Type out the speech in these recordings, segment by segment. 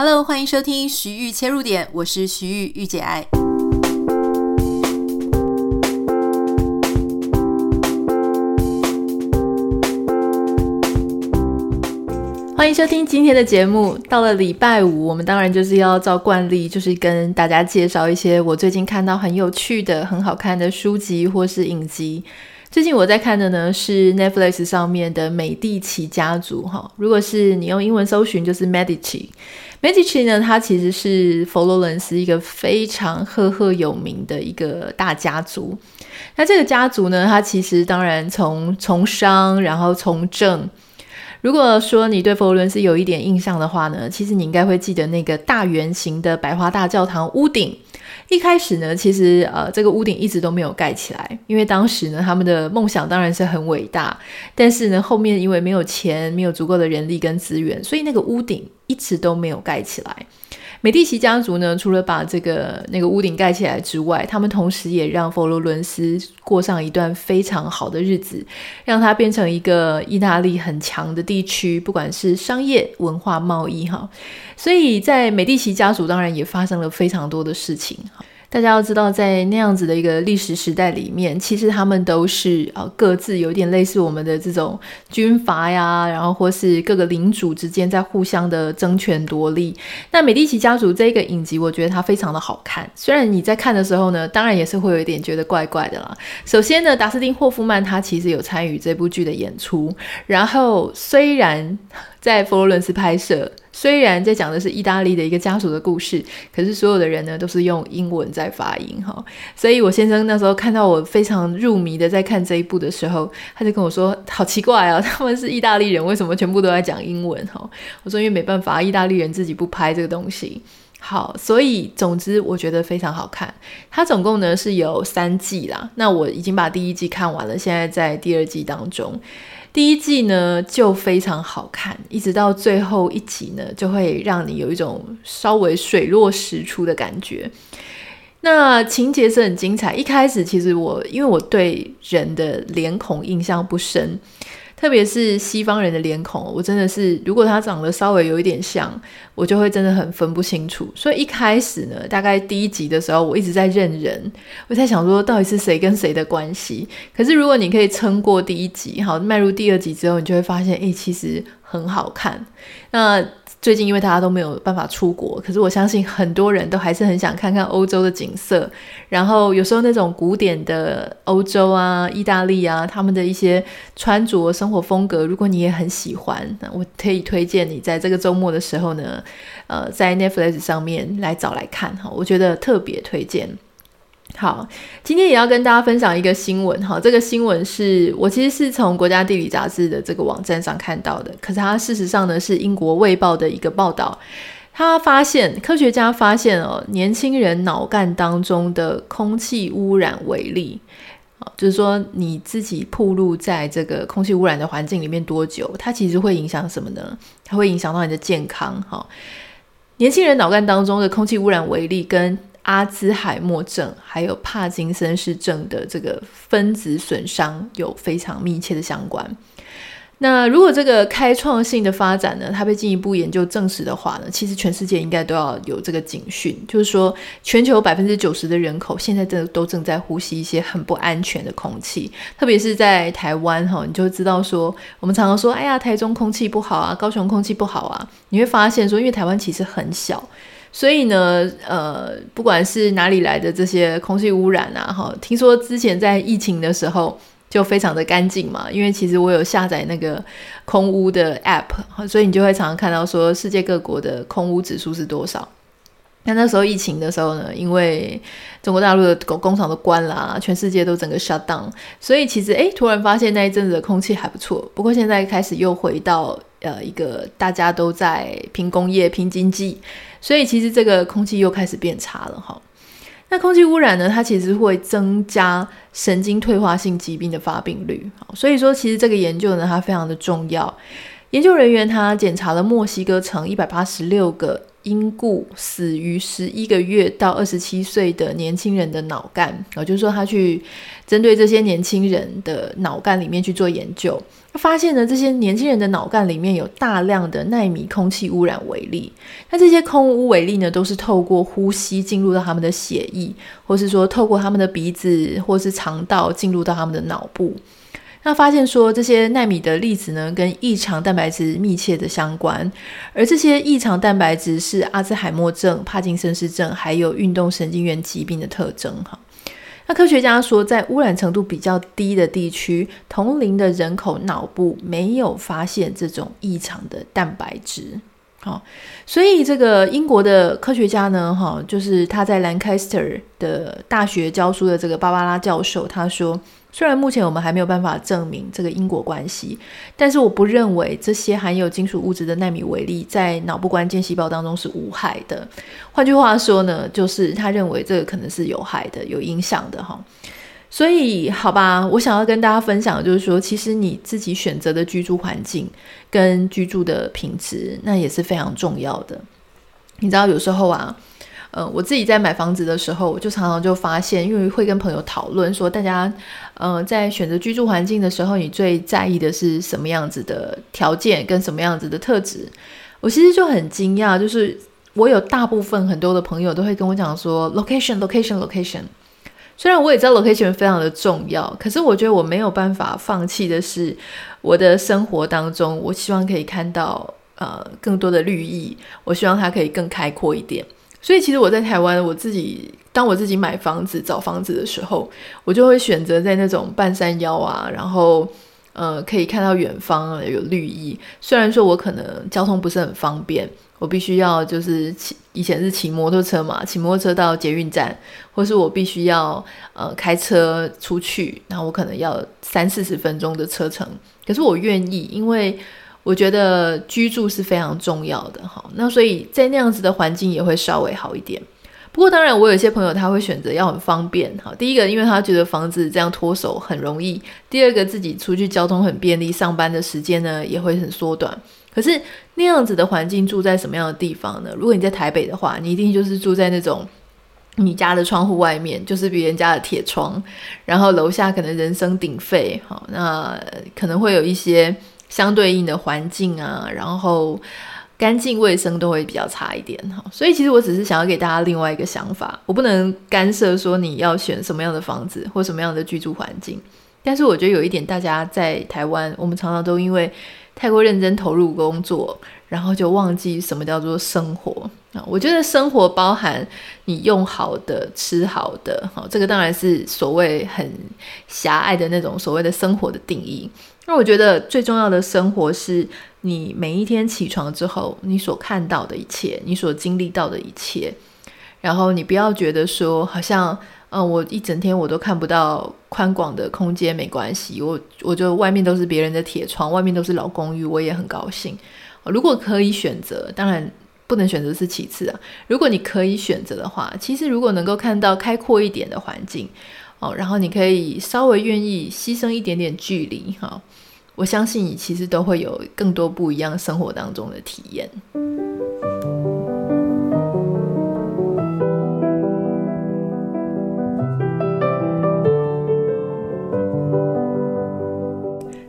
Hello，欢迎收听徐玉切入点，我是徐玉御姐爱。欢迎收听今天的节目。到了礼拜五，我们当然就是要照惯例，就是跟大家介绍一些我最近看到很有趣的、很好看的书籍或是影集。最近我在看的呢是 Netflix 上面的《美第奇家族》哈。如果是你用英文搜寻，就是 Medici。Medici 呢，它其实是佛罗伦斯一个非常赫赫有名的一个大家族。那这个家族呢，它其实当然从从商，然后从政。如果说你对佛罗伦斯有一点印象的话呢，其实你应该会记得那个大圆形的百花大教堂屋顶。一开始呢，其实呃，这个屋顶一直都没有盖起来，因为当时呢，他们的梦想当然是很伟大，但是呢，后面因为没有钱，没有足够的人力跟资源，所以那个屋顶一直都没有盖起来。美第奇家族呢，除了把这个那个屋顶盖起来之外，他们同时也让佛罗伦斯过上一段非常好的日子，让它变成一个意大利很强的地区，不管是商业、文化、贸易哈。所以在美第奇家族，当然也发生了非常多的事情哈。大家要知道，在那样子的一个历史时代里面，其实他们都是呃各自有点类似我们的这种军阀呀，然后或是各个领主之间在互相的争权夺利。那美第奇家族这个影集，我觉得它非常的好看。虽然你在看的时候呢，当然也是会有一点觉得怪怪的啦。首先呢，达斯汀霍夫曼他其实有参与这部剧的演出，然后虽然在佛罗伦斯拍摄。虽然在讲的是意大利的一个家族的故事，可是所有的人呢都是用英文在发音哈，所以我先生那时候看到我非常入迷的在看这一部的时候，他就跟我说：“好奇怪啊，他们是意大利人，为什么全部都在讲英文？”哈，我说：“因为没办法，意大利人自己不拍这个东西。”好，所以总之我觉得非常好看。它总共呢是有三季啦，那我已经把第一季看完了，现在在第二季当中。第一季呢就非常好看，一直到最后一集呢，就会让你有一种稍微水落石出的感觉。那情节是很精彩。一开始其实我因为我对人的脸孔印象不深。特别是西方人的脸孔，我真的是，如果他长得稍微有一点像，我就会真的很分不清楚。所以一开始呢，大概第一集的时候，我一直在认人，我在想说到底是谁跟谁的关系。可是如果你可以撑过第一集，好，迈入第二集之后，你就会发现，诶，其实很好看。那最近因为大家都没有办法出国，可是我相信很多人都还是很想看看欧洲的景色。然后有时候那种古典的欧洲啊、意大利啊，他们的一些穿着、生活风格，如果你也很喜欢，那我可以推荐你在这个周末的时候呢，呃，在 Netflix 上面来找来看哈，我觉得特别推荐。好，今天也要跟大家分享一个新闻哈。这个新闻是我其实是从国家地理杂志的这个网站上看到的，可是它事实上呢是英国卫报的一个报道。他发现科学家发现哦，年轻人脑干当中的空气污染微粒，就是说你自己暴露在这个空气污染的环境里面多久，它其实会影响什么呢？它会影响到你的健康哈。年轻人脑干当中的空气污染微粒跟阿兹海默症还有帕金森氏症的这个分子损伤有非常密切的相关。那如果这个开创性的发展呢，它被进一步研究证实的话呢，其实全世界应该都要有这个警讯，就是说全球百分之九十的人口现在真的都正在呼吸一些很不安全的空气，特别是在台湾哈，你就知道说我们常常说，哎呀，台中空气不好啊，高雄空气不好啊，你会发现说，因为台湾其实很小。所以呢，呃，不管是哪里来的这些空气污染啊，哈，听说之前在疫情的时候就非常的干净嘛，因为其实我有下载那个空污的 app，所以你就会常常看到说世界各国的空污指数是多少。那那时候疫情的时候呢，因为中国大陆的工工厂都关了啊，全世界都整个 shut down，所以其实诶，突然发现那一阵子的空气还不错。不过现在开始又回到呃一个大家都在拼工业、拼经济，所以其实这个空气又开始变差了哈。那空气污染呢，它其实会增加神经退化性疾病的发病率。所以说，其实这个研究呢，它非常的重要。研究人员他检查了墨西哥城一百八十六个因故死于十一个月到二十七岁的年轻人的脑干，也就是说，他去针对这些年轻人的脑干里面去做研究，发现呢，这些年轻人的脑干里面有大量的纳米空气污染微粒。那这些空污微粒呢，都是透过呼吸进入到他们的血液，或是说透过他们的鼻子或是肠道进入到他们的脑部。那发现说，这些纳米的粒子呢，跟异常蛋白质密切的相关，而这些异常蛋白质是阿兹海默症、帕金森氏症还有运动神经元疾病的特征哈。那科学家说，在污染程度比较低的地区，同龄的人口脑部没有发现这种异常的蛋白质。好，所以这个英国的科学家呢，哈，就是他在兰开斯特的大学教书的这个芭芭拉教授，他说。虽然目前我们还没有办法证明这个因果关系，但是我不认为这些含有金属物质的纳米微粒在脑部关键细胞当中是无害的。换句话说呢，就是他认为这个可能是有害的、有影响的哈。所以，好吧，我想要跟大家分享的就是说，其实你自己选择的居住环境跟居住的品质，那也是非常重要的。你知道，有时候啊。呃，我自己在买房子的时候，我就常常就发现，因为会跟朋友讨论说，大家呃在选择居住环境的时候，你最在意的是什么样子的条件跟什么样子的特质？我其实就很惊讶，就是我有大部分很多的朋友都会跟我讲说，location，location，location。虽然我也知道 location 非常的重要，可是我觉得我没有办法放弃的是，我的生活当中，我希望可以看到呃更多的绿意，我希望它可以更开阔一点。所以其实我在台湾，我自己当我自己买房子、找房子的时候，我就会选择在那种半山腰啊，然后呃可以看到远方有绿意。虽然说我可能交通不是很方便，我必须要就是骑以前是骑摩托车嘛，骑摩托车到捷运站，或是我必须要呃开车出去，然后我可能要三四十分钟的车程，可是我愿意，因为。我觉得居住是非常重要的哈，那所以在那样子的环境也会稍微好一点。不过当然，我有些朋友他会选择要很方便哈。第一个，因为他觉得房子这样脱手很容易；第二个，自己出去交通很便利，上班的时间呢也会很缩短。可是那样子的环境住在什么样的地方呢？如果你在台北的话，你一定就是住在那种你家的窗户外面就是别人家的铁窗，然后楼下可能人声鼎沸，好，那可能会有一些。相对应的环境啊，然后干净卫生都会比较差一点哈，所以其实我只是想要给大家另外一个想法，我不能干涉说你要选什么样的房子或什么样的居住环境，但是我觉得有一点，大家在台湾，我们常常都因为太过认真投入工作，然后就忘记什么叫做生活啊。我觉得生活包含你用好的、吃好的，好，这个当然是所谓很狭隘的那种所谓的生活的定义。那我觉得最重要的生活是你每一天起床之后，你所看到的一切，你所经历到的一切。然后你不要觉得说，好像，嗯，我一整天我都看不到宽广的空间，没关系，我我就外面都是别人的铁窗，外面都是老公寓，我也很高兴。如果可以选择，当然不能选择是其次啊。如果你可以选择的话，其实如果能够看到开阔一点的环境。哦，然后你可以稍微愿意牺牲一点点距离，哈，我相信你其实都会有更多不一样生活当中的体验。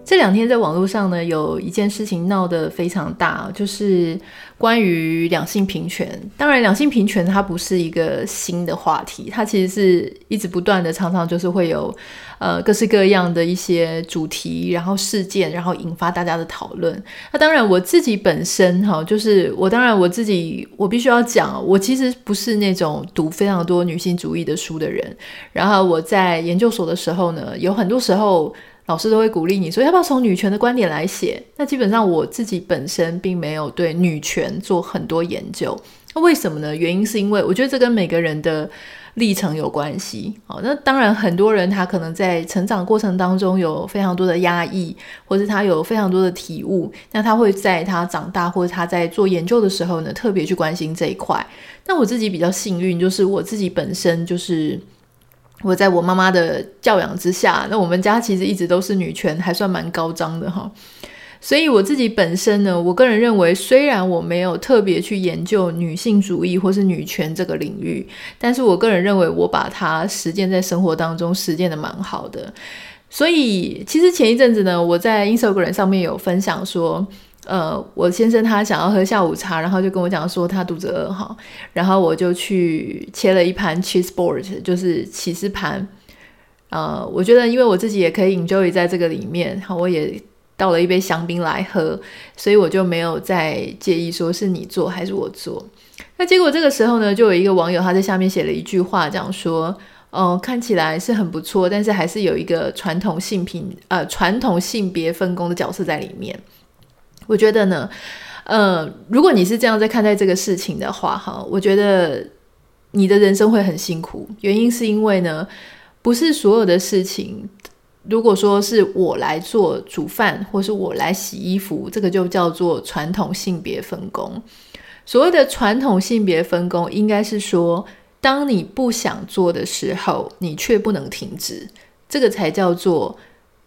这两天在网络上呢，有一件事情闹得非常大，就是关于两性平权。当然，两性平权它不是一个新的话题，它其实是一直不断的，常常就是会有呃各式各样的一些主题，然后事件，然后引发大家的讨论。那当然，我自己本身哈，就是我当然我自己，我必须要讲，我其实不是那种读非常多女性主义的书的人。然后我在研究所的时候呢，有很多时候。老师都会鼓励你说要不要从女权的观点来写？那基本上我自己本身并没有对女权做很多研究。那为什么呢？原因是因为我觉得这跟每个人的历程有关系。好，那当然很多人他可能在成长过程当中有非常多的压抑，或是他有非常多的体悟，那他会在他长大或者他在做研究的时候呢，特别去关心这一块。那我自己比较幸运，就是我自己本身就是。我在我妈妈的教养之下，那我们家其实一直都是女权，还算蛮高涨的哈。所以我自己本身呢，我个人认为，虽然我没有特别去研究女性主义或是女权这个领域，但是我个人认为，我把它实践在生活当中，实践的蛮好的。所以其实前一阵子呢，我在 Instagram 上面有分享说，呃，我先生他想要喝下午茶，然后就跟我讲说他肚子饿哈，然后我就去切了一盘 cheese board，就是起司盘。呃，我觉得因为我自己也可以 enjoy 在这个里面，好，我也倒了一杯香槟来喝，所以我就没有再介意说是你做还是我做。那结果这个时候呢，就有一个网友他在下面写了一句话，讲说，嗯、看起来是很不错，但是还是有一个传统性品呃传统性别分工的角色在里面。我觉得呢，呃，如果你是这样在看待这个事情的话，哈，我觉得你的人生会很辛苦，原因是因为呢。不是所有的事情，如果说是我来做煮饭，或是我来洗衣服，这个就叫做传统性别分工。所谓的传统性别分工，应该是说，当你不想做的时候，你却不能停止，这个才叫做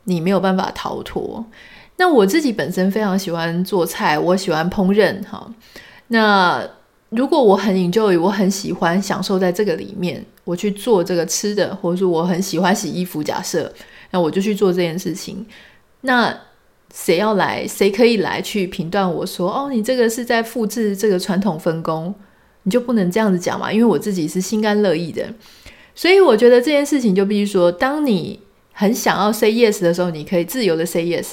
你没有办法逃脱。那我自己本身非常喜欢做菜，我喜欢烹饪，哈，那。如果我很 enjoy，我很喜欢享受在这个里面，我去做这个吃的，或者说我很喜欢洗衣服，假设那我就去做这件事情。那谁要来？谁可以来去评断我说哦，你这个是在复制这个传统分工，你就不能这样子讲嘛？因为我自己是心甘乐意的，所以我觉得这件事情就必须说，当你很想要 say yes 的时候，你可以自由的 say yes；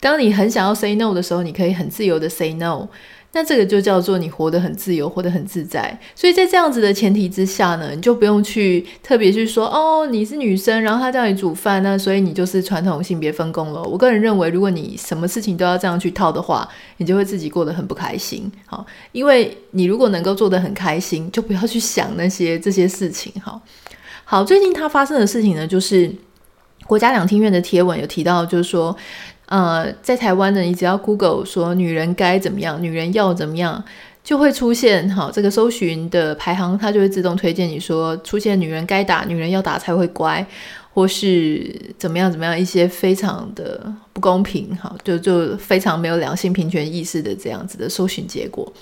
当你很想要 say no 的时候，你可以很自由的 say no。那这个就叫做你活得很自由，活得很自在。所以在这样子的前提之下呢，你就不用去特别去说哦，你是女生，然后他叫你煮饭，那所以你就是传统性别分工了。我个人认为，如果你什么事情都要这样去套的话，你就会自己过得很不开心。好，因为你如果能够做得很开心，就不要去想那些这些事情。好，好，最近它发生的事情呢，就是国家两厅院的贴文有提到，就是说。呃，在台湾呢，你只要 Google 说女人该怎么样，女人要怎么样，就会出现好这个搜寻的排行，它就会自动推荐你说出现女人该打，女人要打才会乖，或是怎么样怎么样一些非常的不公平，好就就非常没有两性平权意识的这样子的搜寻结果。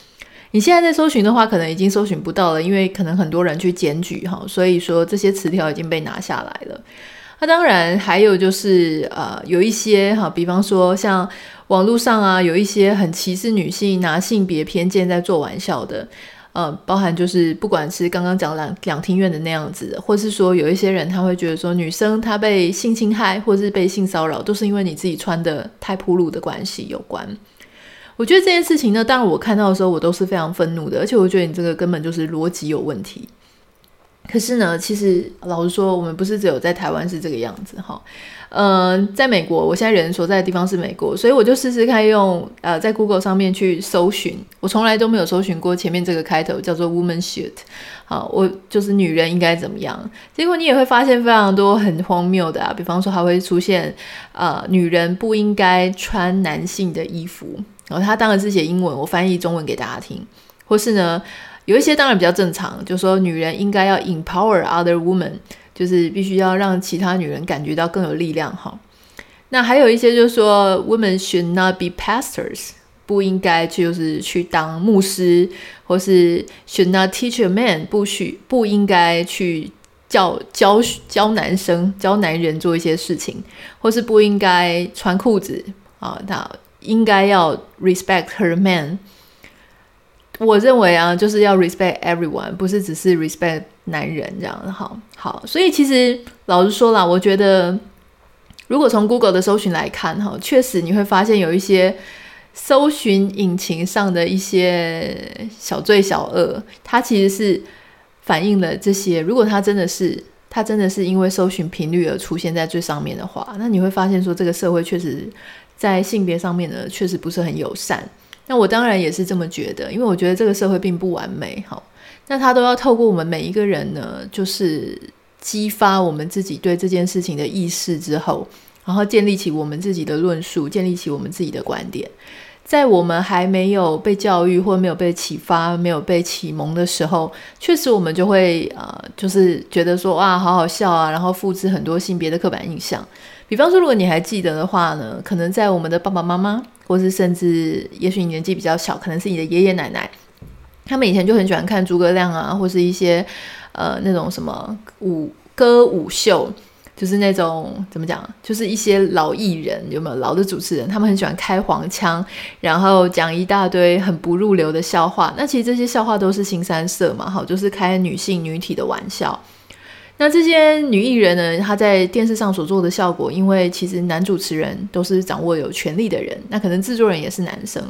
你现在在搜寻的话，可能已经搜寻不到了，因为可能很多人去检举哈，所以说这些词条已经被拿下来了。那、当然还有就是，呃，有一些哈，比方说像网络上啊，有一些很歧视女性、拿性别偏见在做玩笑的，呃，包含就是不管是刚刚讲两两厅院的那样子，或是说有一些人他会觉得说女生她被性侵害或是被性骚扰，都是因为你自己穿的太暴露的关系有关。我觉得这件事情呢，当然我看到的时候我都是非常愤怒的，而且我觉得你这个根本就是逻辑有问题。可是呢，其实老实说，我们不是只有在台湾是这个样子哈。嗯、呃，在美国，我现在人所在的地方是美国，所以我就试试看用呃在 Google 上面去搜寻，我从来都没有搜寻过前面这个开头叫做 “woman should”，好，我就是女人应该怎么样。结果你也会发现非常多很荒谬的啊，比方说还会出现呃女人不应该穿男性的衣服，然后他当然是写英文，我翻译中文给大家听，或是呢。有一些当然比较正常，就是说女人应该要 empower other women，就是必须要让其他女人感觉到更有力量哈。那还有一些就是说 women should not be pastors，不应该就是去当牧师，或是 should not teach a man，不许不应该去教教教男生教男人做一些事情，或是不应该穿裤子啊，他应该要 respect her man。我认为啊，就是要 respect everyone，不是只是 respect 男人这样的。好，好，所以其实老实说啦，我觉得如果从 Google 的搜寻来看，哈，确实你会发现有一些搜寻引擎上的一些小罪小恶，它其实是反映了这些。如果它真的是，它真的是因为搜寻频率而出现在最上面的话，那你会发现说，这个社会确实在性别上面呢，确实不是很友善。那我当然也是这么觉得，因为我觉得这个社会并不完美，好，那他都要透过我们每一个人呢，就是激发我们自己对这件事情的意识之后，然后建立起我们自己的论述，建立起我们自己的观点。在我们还没有被教育或没有被启发、没有被启蒙的时候，确实我们就会呃，就是觉得说哇，好好笑啊，然后复制很多性别的刻板印象。比方说，如果你还记得的话呢，可能在我们的爸爸妈妈。或是甚至，也许你年纪比较小，可能是你的爷爷奶奶，他们以前就很喜欢看诸葛亮啊，或是一些呃那种什么舞歌舞秀，就是那种怎么讲，就是一些老艺人有没有老的主持人，他们很喜欢开黄腔，然后讲一大堆很不入流的笑话。那其实这些笑话都是新三色嘛，好，就是开女性女体的玩笑。那这些女艺人呢，她在电视上所做的效果，因为其实男主持人都是掌握有权力的人，那可能制作人也是男生，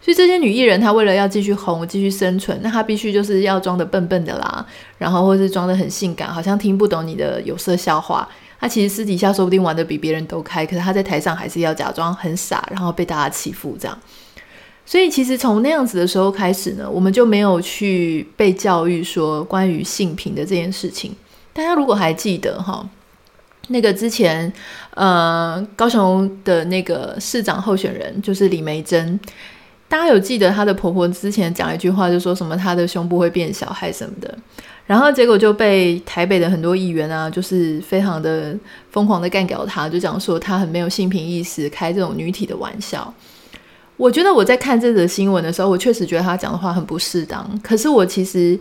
所以这些女艺人她为了要继续红、继续生存，那她必须就是要装得笨笨的啦，然后或是装得很性感，好像听不懂你的有色笑话。她其实私底下说不定玩得比别人都开，可是她在台上还是要假装很傻，然后被大家欺负这样。所以其实从那样子的时候开始呢，我们就没有去被教育说关于性平的这件事情。大家如果还记得哈，那个之前呃高雄的那个市长候选人就是李梅珍，大家有记得她的婆婆之前讲一句话，就说什么她的胸部会变小还什么的，然后结果就被台北的很多议员啊，就是非常的疯狂的干掉她，就讲说她很没有性平意识，开这种女体的玩笑。我觉得我在看这则新闻的时候，我确实觉得她讲的话很不适当，可是我其实。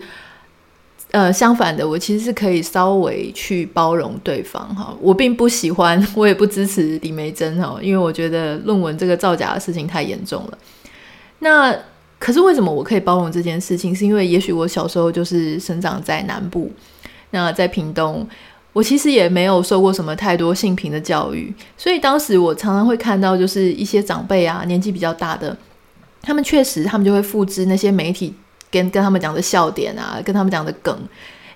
呃，相反的，我其实是可以稍微去包容对方哈。我并不喜欢，我也不支持李梅珍哈，因为我觉得论文这个造假的事情太严重了。那可是为什么我可以包容这件事情？是因为也许我小时候就是生长在南部，那在屏东，我其实也没有受过什么太多性平的教育，所以当时我常常会看到，就是一些长辈啊，年纪比较大的，他们确实他们就会复制那些媒体。跟跟他们讲的笑点啊，跟他们讲的梗，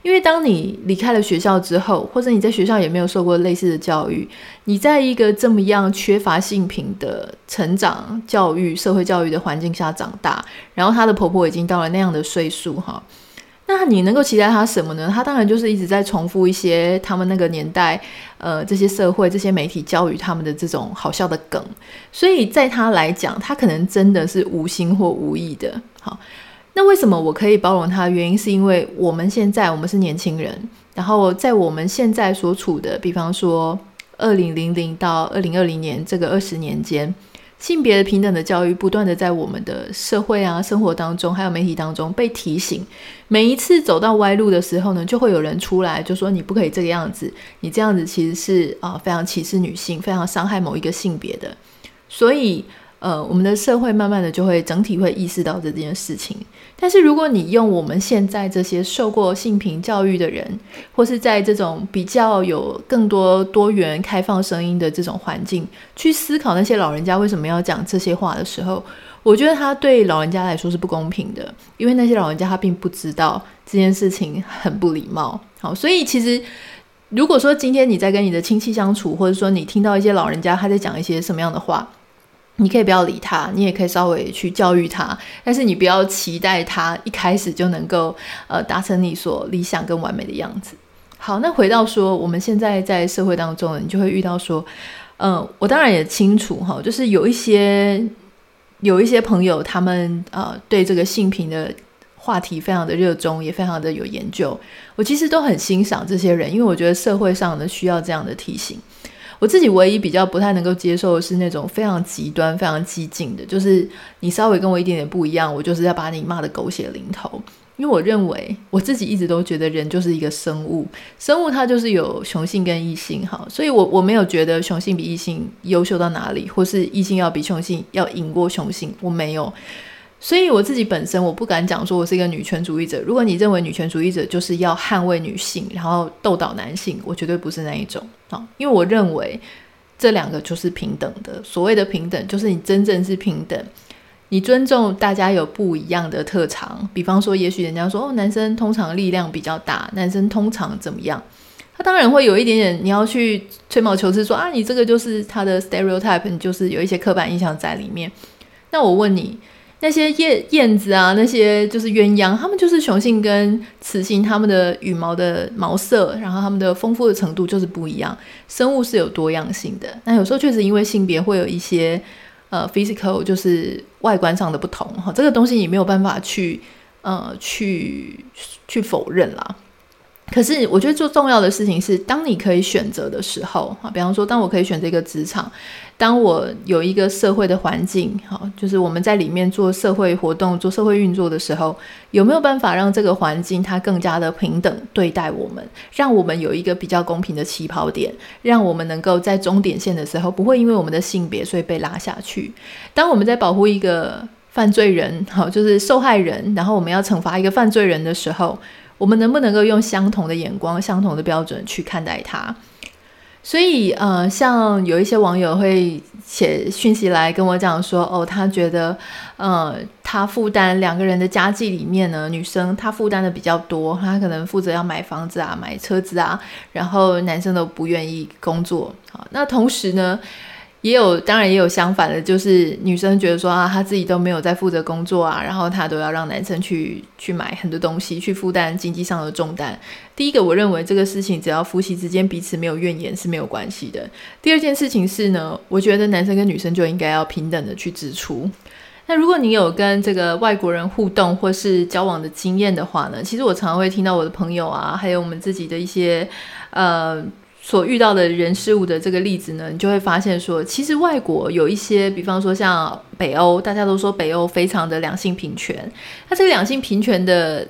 因为当你离开了学校之后，或者你在学校也没有受过类似的教育，你在一个这么样缺乏性平的成长教育、社会教育的环境下长大，然后她的婆婆已经到了那样的岁数哈，那你能够期待她什么呢？她当然就是一直在重复一些他们那个年代，呃，这些社会、这些媒体教育他们的这种好笑的梗，所以在她来讲，她可能真的是无心或无意的，好。那为什么我可以包容他原因，是因为我们现在我们是年轻人，然后在我们现在所处的，比方说二零零零到二零二零年这个二十年间，性别的平等的教育不断的在我们的社会啊、生活当中，还有媒体当中被提醒。每一次走到歪路的时候呢，就会有人出来就说你不可以这个样子，你这样子其实是啊、非常歧视女性，非常伤害某一个性别的。所以呃，我们的社会慢慢的就会整体会意识到这件事情。但是，如果你用我们现在这些受过性平教育的人，或是在这种比较有更多多元、开放声音的这种环境去思考那些老人家为什么要讲这些话的时候，我觉得他对老人家来说是不公平的，因为那些老人家他并不知道这件事情很不礼貌。好，所以其实如果说今天你在跟你的亲戚相处，或者说你听到一些老人家他在讲一些什么样的话，你可以不要理他，你也可以稍微去教育他，但是你不要期待他一开始就能够呃达成你所理想跟完美的样子。好，那回到说我们现在在社会当中，你就会遇到说，嗯、我当然也清楚哈，就是有一些有一些朋友，他们呃对这个性平的话题非常的热衷，也非常的有研究。我其实都很欣赏这些人，因为我觉得社会上呢需要这样的提醒。我自己唯一比较不太能够接受的是那种非常极端、非常激进的，就是你稍微跟我一点点不一样，我就是要把你骂得狗血淋头。因为我认为我自己一直都觉得人就是一个生物，生物它就是有雄性跟异性，哈，所以我我没有觉得雄性比异性优秀到哪里，或是异性要比雄性要赢过雄性，我没有。所以我自己本身我不敢讲说我是一个女权主义者。如果你认为女权主义者就是要捍卫女性，然后斗倒男性，我绝对不是那一种啊。因为我认为这两个就是平等的。所谓的平等，就是你真正是平等，你尊重大家有不一样的特长。比方说，也许人家说哦，男生通常力量比较大，男生通常怎么样？他当然会有一点点，你要去吹毛求疵说啊，你这个就是他的 stereotype，你就是有一些刻板印象在里面。那我问你。那些燕燕子啊，那些就是鸳鸯，它们就是雄性跟雌性，它们的羽毛的毛色，然后它们的丰富的程度就是不一样。生物是有多样性的，那有时候确实因为性别会有一些呃 physical，就是外观上的不同哈，这个东西你没有办法去呃去去否认啦。可是我觉得最重要的事情是，当你可以选择的时候，啊，比方说，当我可以选择一个职场，当我有一个社会的环境，好，就是我们在里面做社会活动、做社会运作的时候，有没有办法让这个环境它更加的平等对待我们，让我们有一个比较公平的起跑点，让我们能够在终点线的时候不会因为我们的性别所以被拉下去。当我们在保护一个犯罪人，好，就是受害人，然后我们要惩罚一个犯罪人的时候。我们能不能够用相同的眼光、相同的标准去看待他？所以，呃，像有一些网友会写讯息来跟我讲说，哦，他觉得，呃，他负担两个人的家计里面呢，女生她负担的比较多，她可能负责要买房子啊、买车子啊，然后男生都不愿意工作。好，那同时呢，也有，当然也有相反的，就是女生觉得说啊，她自己都没有在负责工作啊，然后她都要让男生去去买很多东西，去负担经济上的重担。第一个，我认为这个事情只要夫妻之间彼此没有怨言是没有关系的。第二件事情是呢，我觉得男生跟女生就应该要平等的去支出。那如果你有跟这个外国人互动或是交往的经验的话呢，其实我常常会听到我的朋友啊，还有我们自己的一些呃。所遇到的人事物的这个例子呢，你就会发现说，其实外国有一些，比方说像北欧，大家都说北欧非常的两性平权，那这个两性平权的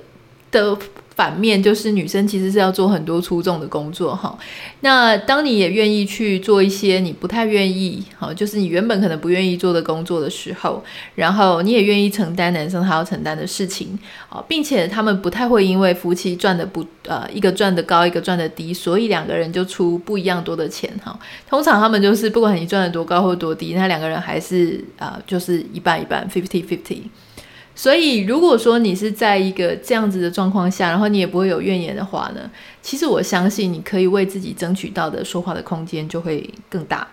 的。反面就是女生其实是要做很多出众的工作哈。那当你也愿意去做一些你不太愿意，好，就是你原本可能不愿意做的工作的时候，然后你也愿意承担男生他要承担的事情啊，并且他们不太会因为夫妻赚的不呃一个赚的高一个赚的低，所以两个人就出不一样多的钱哈。通常他们就是不管你赚的多高或多低，那两个人还是啊就是一半一半 fifty fifty。所以，如果说你是在一个这样子的状况下，然后你也不会有怨言的话呢，其实我相信你可以为自己争取到的说话的空间就会更大。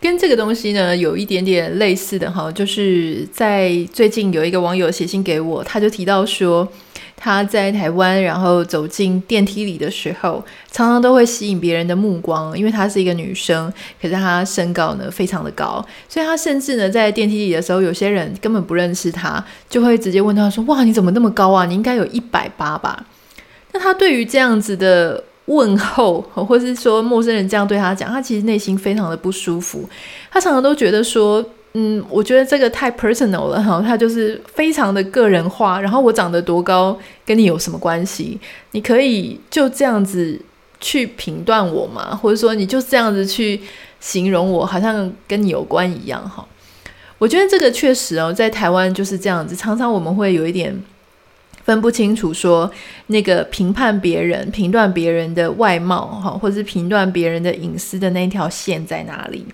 跟这个东西呢有一点点类似的哈，就是在最近有一个网友写信给我，他就提到说。他在台湾，然后走进电梯里的时候，常常都会吸引别人的目光，因为她是一个女生，可是她身高呢非常的高，所以她甚至呢在电梯里的时候，有些人根本不认识她，就会直接问她说：“哇，你怎么那么高啊？你应该有一百八吧？”那她对于这样子的问候，或是说陌生人这样对她讲，她其实内心非常的不舒服，她常常都觉得说。嗯，我觉得这个太 personal 了哈，它就是非常的个人化。然后我长得多高跟你有什么关系？你可以就这样子去评断我吗？或者说你就这样子去形容我，好像跟你有关一样哈？我觉得这个确实哦，在台湾就是这样子，常常我们会有一点分不清楚，说那个评判别人、评断别人的外貌哈，或者是评断别人的隐私的那条线在哪里？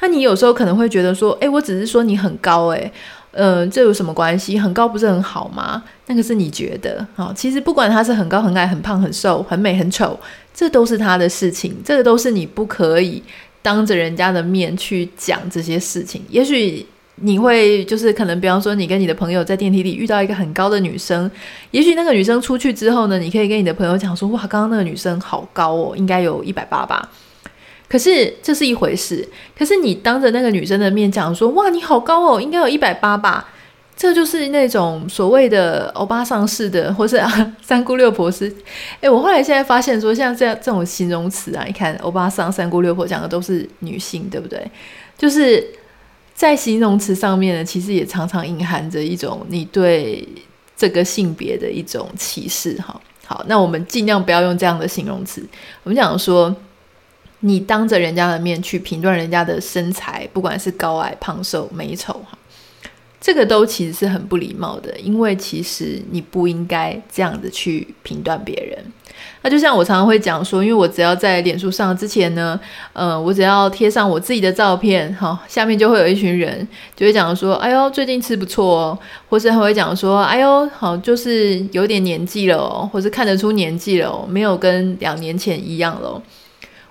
那你有时候可能会觉得说，诶，我只是说你很高，诶，嗯，这有什么关系？很高不是很好吗？那个是你觉得，好，其实不管他是很高、很矮、很胖、很瘦、很美、很丑，这都是他的事情，这个都是你不可以当着人家的面去讲这些事情。也许你会就是可能，比方说你跟你的朋友在电梯里遇到一个很高的女生，也许那个女生出去之后呢，你可以跟你的朋友讲说，哇，刚刚那个女生好高哦，应该有一百八吧。可是这是一回事，可是你当着那个女生的面讲说，哇，你好高哦，应该有一百八吧？这就是那种所谓的欧巴上市的，或是啊 三姑六婆是。诶，我后来现在发现说，像这样这种形容词啊，你看欧巴桑、三姑六婆讲的都是女性，对不对？就是在形容词上面呢，其实也常常隐含着一种你对这个性别的一种歧视。哈，好，那我们尽量不要用这样的形容词，我们讲说。你当着人家的面去评断人家的身材，不管是高矮、胖瘦、美丑，哈，这个都其实是很不礼貌的，因为其实你不应该这样子去评断别人。那就像我常常会讲说，因为我只要在脸书上之前呢，呃，我只要贴上我自己的照片，哈，下面就会有一群人就会讲说，哎呦，最近吃不错哦，或是还会讲说，哎呦，好，就是有点年纪了哦，或是看得出年纪了哦，没有跟两年前一样了。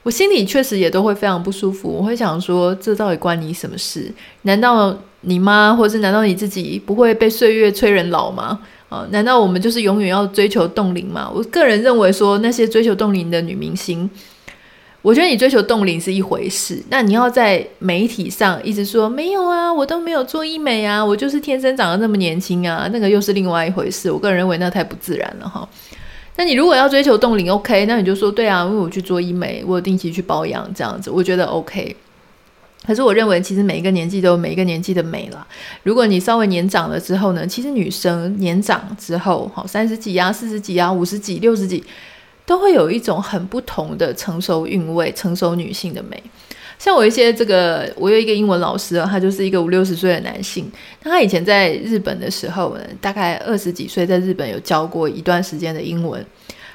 我心里确实也都会非常不舒服，我会想说，这到底关你什么事？难道你妈，或是难道你自己不会被岁月催人老吗？啊，难道我们就是永远要追求冻龄吗？我个人认为说，那些追求冻龄的女明星，我觉得你追求冻龄是一回事，那你要在媒体上一直说没有啊，我都没有做医美啊，我就是天生长得那么年轻啊，那个又是另外一回事。我个人认为那太不自然了哈。那你如果要追求冻龄，OK，那你就说对啊，因为我去做医美，我有定期去保养这样子，我觉得 OK。可是我认为，其实每一个年纪都有每一个年纪的美了。如果你稍微年长了之后呢，其实女生年长之后，好三十几啊、四十几啊、五十几、六十几，都会有一种很不同的成熟韵味、成熟女性的美。像我一些这个，我有一个英文老师啊，他就是一个五六十岁的男性。那他以前在日本的时候呢，大概二十几岁，在日本有教过一段时间的英文。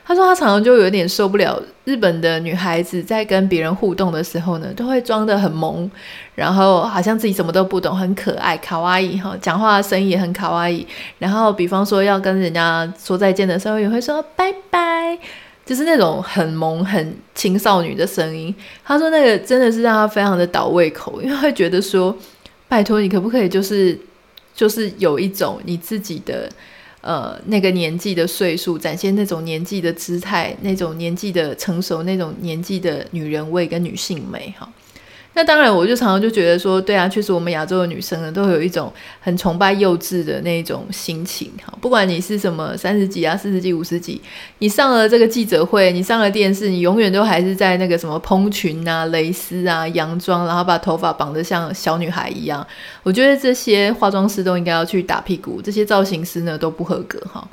他说他常常就有点受不了日本的女孩子在跟别人互动的时候呢，都会装得很萌，然后好像自己什么都不懂，很可爱，卡哇伊哈，讲话的声音也很卡哇伊。然后比方说要跟人家说再见的时候，也会说拜拜。就是那种很萌、很青少女的声音。他说那个真的是让他非常的倒胃口，因为会觉得说，拜托你可不可以就是就是有一种你自己的呃那个年纪的岁数，展现那种年纪的姿态，那种年纪的成熟，那种年纪的女人味跟女性美哈。那当然，我就常常就觉得说，对啊，确实我们亚洲的女生呢，都有一种很崇拜幼稚的那种心情。哈，不管你是什么三十几啊、四十几、五十几，你上了这个记者会，你上了电视，你永远都还是在那个什么蓬裙啊、蕾丝啊、洋装，然后把头发绑得像小女孩一样。我觉得这些化妆师都应该要去打屁股，这些造型师呢都不合格哈。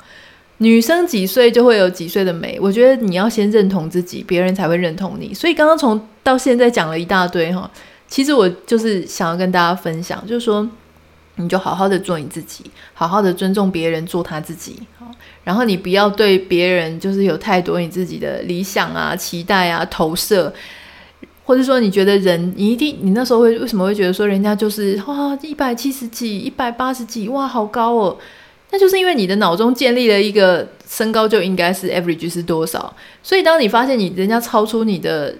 女生几岁就会有几岁的美，我觉得你要先认同自己，别人才会认同你。所以刚刚从到现在讲了一大堆哈，其实我就是想要跟大家分享，就是说，你就好好的做你自己，好好的尊重别人，做他自己。然后你不要对别人就是有太多你自己的理想啊、期待啊、投射，或者说你觉得人你一定你那时候会为什么会觉得说人家就是哇一百七十几、一百八十几，哇好高哦。那就是因为你的脑中建立了一个身高就应该是 average 是多少，所以当你发现你人家超出你的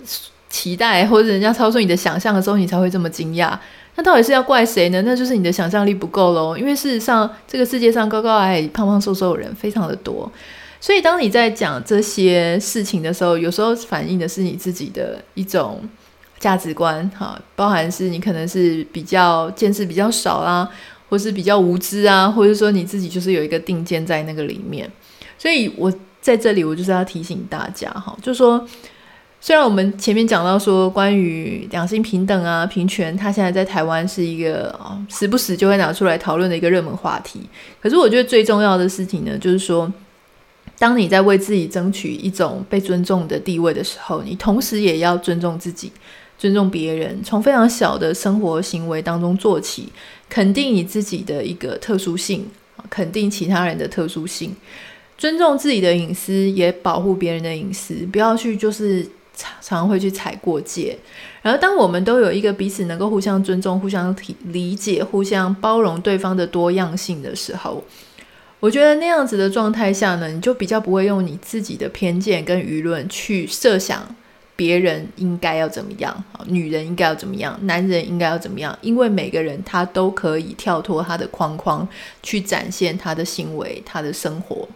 期待，或者人家超出你的想象的时候，你才会这么惊讶。那到底是要怪谁呢？那就是你的想象力不够喽。因为事实上，这个世界上高高矮矮、胖胖瘦瘦的人非常的多，所以当你在讲这些事情的时候，有时候反映的是你自己的一种价值观，哈，包含是你可能是比较见识比较少啦。或是比较无知啊，或者说你自己就是有一个定见在那个里面，所以我在这里我就是要提醒大家哈，就说虽然我们前面讲到说关于两性平等啊、平权，它现在在台湾是一个啊时不时就会拿出来讨论的一个热门话题，可是我觉得最重要的事情呢，就是说当你在为自己争取一种被尊重的地位的时候，你同时也要尊重自己。尊重别人，从非常小的生活行为当中做起，肯定你自己的一个特殊性，肯定其他人的特殊性，尊重自己的隐私，也保护别人的隐私，不要去就是常常会去踩过界。然后，当我们都有一个彼此能够互相尊重、互相体理解、互相包容对方的多样性的时候，我觉得那样子的状态下呢，你就比较不会用你自己的偏见跟舆论去设想。别人应该要怎么样？女人应该要怎么样？男人应该要怎么样？因为每个人他都可以跳脱他的框框，去展现他的行为、他的生活。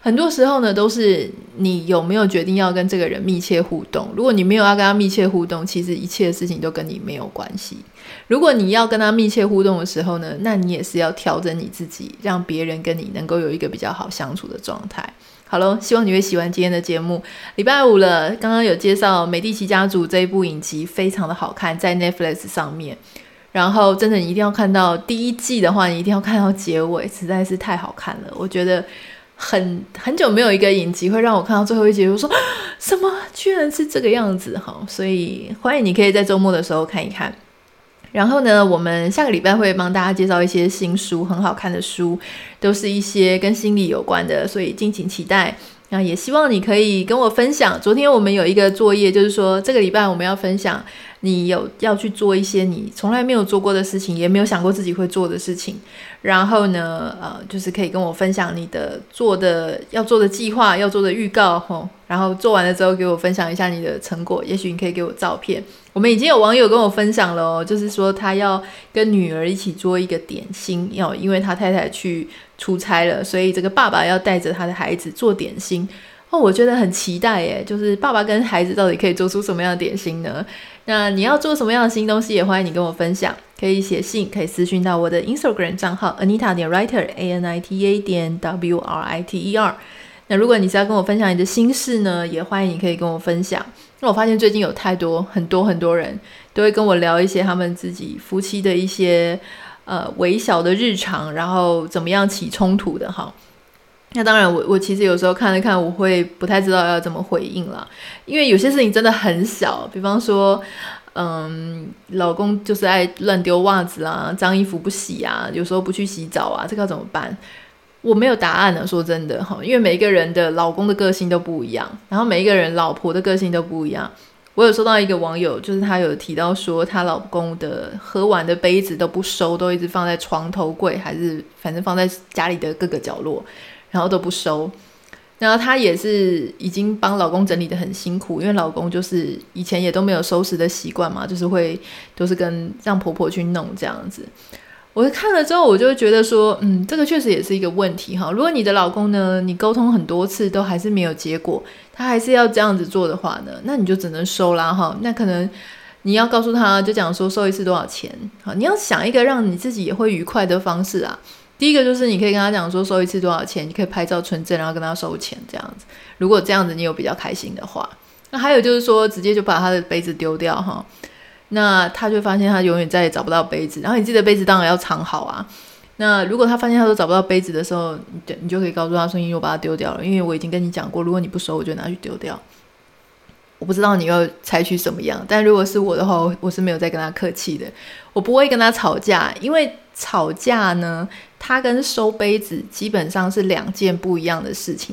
很多时候呢，都是你有没有决定要跟这个人密切互动。如果你没有要跟他密切互动，其实一切事情都跟你没有关系。如果你要跟他密切互动的时候呢，那你也是要调整你自己，让别人跟你能够有一个比较好相处的状态。好喽，希望你会喜欢今天的节目。礼拜五了，刚刚有介绍《美第奇家族》这一部影集，非常的好看，在 Netflix 上面。然后，真的你一定要看到第一季的话，你一定要看到结尾，实在是太好看了。我觉得很很久没有一个影集会让我看到最后一集，我说什么居然是这个样子哈！所以欢迎你可以在周末的时候看一看。然后呢，我们下个礼拜会帮大家介绍一些新书，很好看的书，都是一些跟心理有关的，所以敬请期待。那也希望你可以跟我分享。昨天我们有一个作业，就是说这个礼拜我们要分享，你有要去做一些你从来没有做过的事情，也没有想过自己会做的事情。然后呢，呃，就是可以跟我分享你的做的要做的计划，要做的预告，吼。然后做完了之后，给我分享一下你的成果。也许你可以给我照片。我们已经有网友跟我分享了哦，就是说他要跟女儿一起做一个点心，要因为他太太去出差了，所以这个爸爸要带着他的孩子做点心。哦，我觉得很期待耶，就是爸爸跟孩子到底可以做出什么样的点心呢？那你要做什么样的新东西，也欢迎你跟我分享，可以写信，可以私讯到我的 Instagram 账号 Anita 点 Writer A N I T A 点 W R I T E R。那如果你是要跟我分享你的心事呢，也欢迎你可以跟我分享。那我发现最近有太多很多很多人都会跟我聊一些他们自己夫妻的一些呃微小的日常，然后怎么样起冲突的哈。那当然我，我其实有时候看了看，我会不太知道要怎么回应了，因为有些事情真的很小，比方说，嗯，老公就是爱乱丢袜子啊，脏衣服不洗啊，有时候不去洗澡啊，这个要怎么办？我没有答案呢，说真的哈，因为每一个人的老公的个性都不一样，然后每一个人老婆的个性都不一样。我有收到一个网友，就是他有提到说，她老公的喝完的杯子都不收，都一直放在床头柜，还是反正放在家里的各个角落，然后都不收。然后她也是已经帮老公整理得很辛苦，因为老公就是以前也都没有收拾的习惯嘛，就是会都是跟让婆婆去弄这样子。我看了之后，我就觉得说，嗯，这个确实也是一个问题哈。如果你的老公呢，你沟通很多次都还是没有结果，他还是要这样子做的话呢，那你就只能收啦哈。那可能你要告诉他，就讲说收一次多少钱。好，你要想一个让你自己也会愉快的方式啊。第一个就是你可以跟他讲说收一次多少钱，你可以拍照存证，然后跟他收钱这样子。如果这样子你有比较开心的话，那还有就是说直接就把他的杯子丢掉哈。那他就发现他永远再也找不到杯子，然后你自己的杯子当然要藏好啊。那如果他发现他都找不到杯子的时候，你你就可以告诉他说：“因为我把它丢掉了，因为我已经跟你讲过，如果你不收，我就拿去丢掉。”我不知道你要采取什么样，但如果是我的话，我是没有再跟他客气的，我不会跟他吵架，因为吵架呢，他跟收杯子基本上是两件不一样的事情。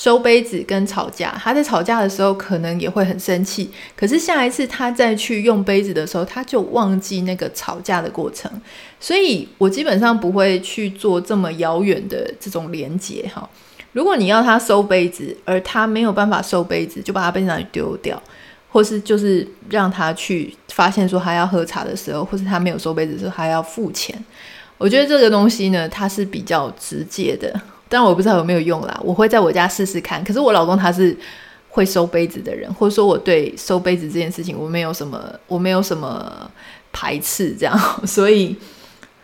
收杯子跟吵架，他在吵架的时候可能也会很生气，可是下一次他再去用杯子的时候，他就忘记那个吵架的过程，所以我基本上不会去做这么遥远的这种连接哈。如果你要他收杯子，而他没有办法收杯子，就把他杯子拿去丢掉，或是就是让他去发现说他要喝茶的时候，或是他没有收杯子的时候，他要付钱。我觉得这个东西呢，它是比较直接的。但我不知道有没有用啦，我会在我家试试看。可是我老公他是会收杯子的人，或者说我对收杯子这件事情我没有什么，我没有什么排斥这样，所以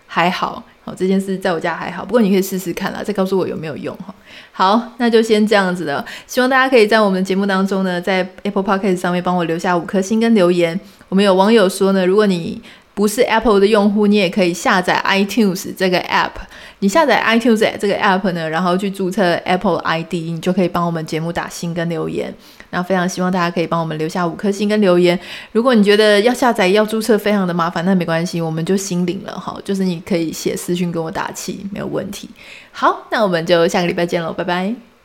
还好。好，这件事在我家还好。不过你可以试试看啦，再告诉我有没有用哈。好，那就先这样子了。希望大家可以在我们的节目当中呢，在 Apple Podcast 上面帮我留下五颗星跟留言。我们有网友说呢，如果你不是 Apple 的用户，你也可以下载 iTunes 这个 App。你下载 iTunes 这个 App 呢，然后去注册 Apple ID，你就可以帮我们节目打新跟留言。那非常希望大家可以帮我们留下五颗星跟留言。如果你觉得要下载要注册非常的麻烦，那没关系，我们就心领了哈。就是你可以写私讯跟我打气，没有问题。好，那我们就下个礼拜见喽，拜拜。